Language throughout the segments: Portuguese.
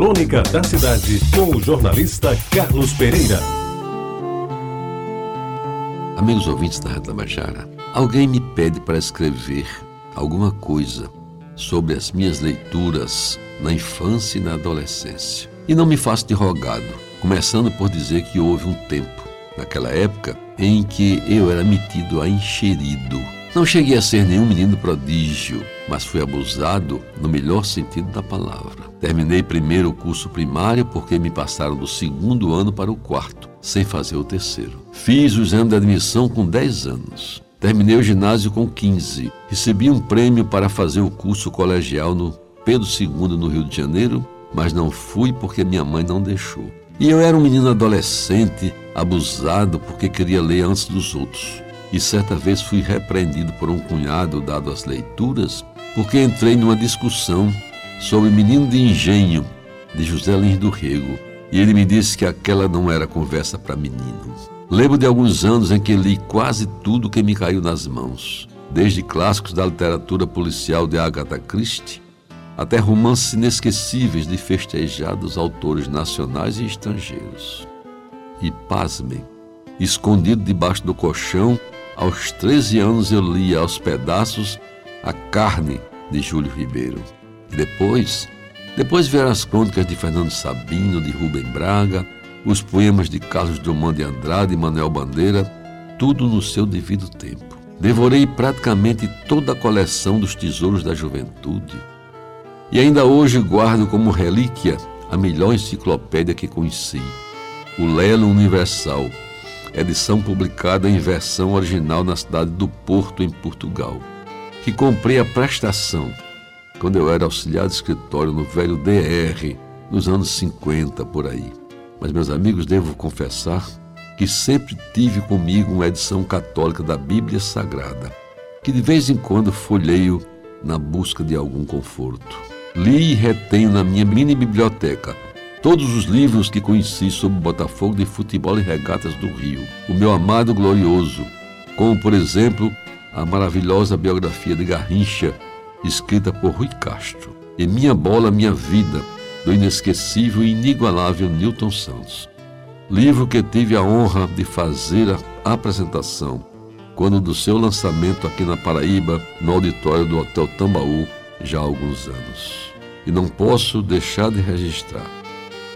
Crônica da Cidade, com o jornalista Carlos Pereira. Amigos ouvintes da Rádio Tabajara, alguém me pede para escrever alguma coisa sobre as minhas leituras na infância e na adolescência. E não me faço de rogado, começando por dizer que houve um tempo, naquela época, em que eu era metido a encherido não cheguei a ser nenhum menino prodígio, mas fui abusado no melhor sentido da palavra. Terminei primeiro o curso primário porque me passaram do segundo ano para o quarto, sem fazer o terceiro. Fiz o exame de admissão com 10 anos. Terminei o ginásio com 15. Recebi um prêmio para fazer o curso colegial no Pedro II, no Rio de Janeiro, mas não fui porque minha mãe não deixou. E eu era um menino adolescente, abusado porque queria ler antes dos outros e certa vez fui repreendido por um cunhado dado às leituras, porque entrei numa discussão sobre Menino de Engenho, de José Lins do Rego, e ele me disse que aquela não era conversa para menino. Lembro de alguns anos em que li quase tudo que me caiu nas mãos, desde clássicos da literatura policial de Agatha Christie até romances inesquecíveis de festejados autores nacionais e estrangeiros. E pasmem, escondido debaixo do colchão, aos 13 anos eu lia aos pedaços A Carne de Júlio Ribeiro. Depois, depois vieram as crônicas de Fernando Sabino, de Rubem Braga, os poemas de Carlos Drummond de Andrade e Manuel Bandeira, tudo no seu devido tempo. Devorei praticamente toda a coleção dos tesouros da juventude. E ainda hoje guardo como relíquia a melhor enciclopédia que conheci, o Lelo Universal, edição publicada em versão original na cidade do Porto, em Portugal, que comprei a prestação quando eu era auxiliar de escritório no velho DR, nos anos 50 por aí. Mas, meus amigos, devo confessar que sempre tive comigo uma edição católica da Bíblia Sagrada, que de vez em quando folheio na busca de algum conforto. Li e retenho na minha mini biblioteca todos os livros que conheci sobre Botafogo de futebol e regatas do Rio, o meu amado glorioso, como por exemplo a maravilhosa biografia de Garrincha, escrita por Rui Castro, e Minha Bola, Minha Vida, do inesquecível e inigualável Newton Santos. Livro que tive a honra de fazer a apresentação quando do seu lançamento aqui na Paraíba, no auditório do Hotel Tambaú, já há alguns anos. E não posso deixar de registrar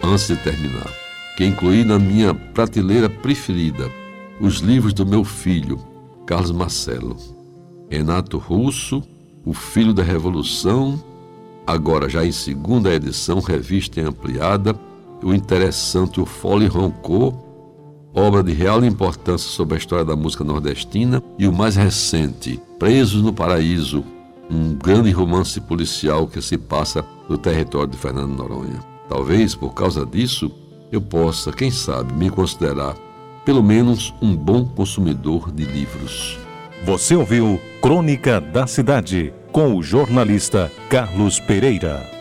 antes de terminar, que incluí na minha prateleira preferida os livros do meu filho, Carlos Marcelo, Renato Russo, O Filho da Revolução, agora já em segunda edição, revista e ampliada, o interessante O Fole Roncou, obra de real importância sobre a história da música nordestina, e o mais recente, Presos no Paraíso, um grande romance policial que se passa no território de Fernando Noronha. Talvez por causa disso eu possa, quem sabe, me considerar pelo menos um bom consumidor de livros. Você ouviu Crônica da Cidade com o jornalista Carlos Pereira.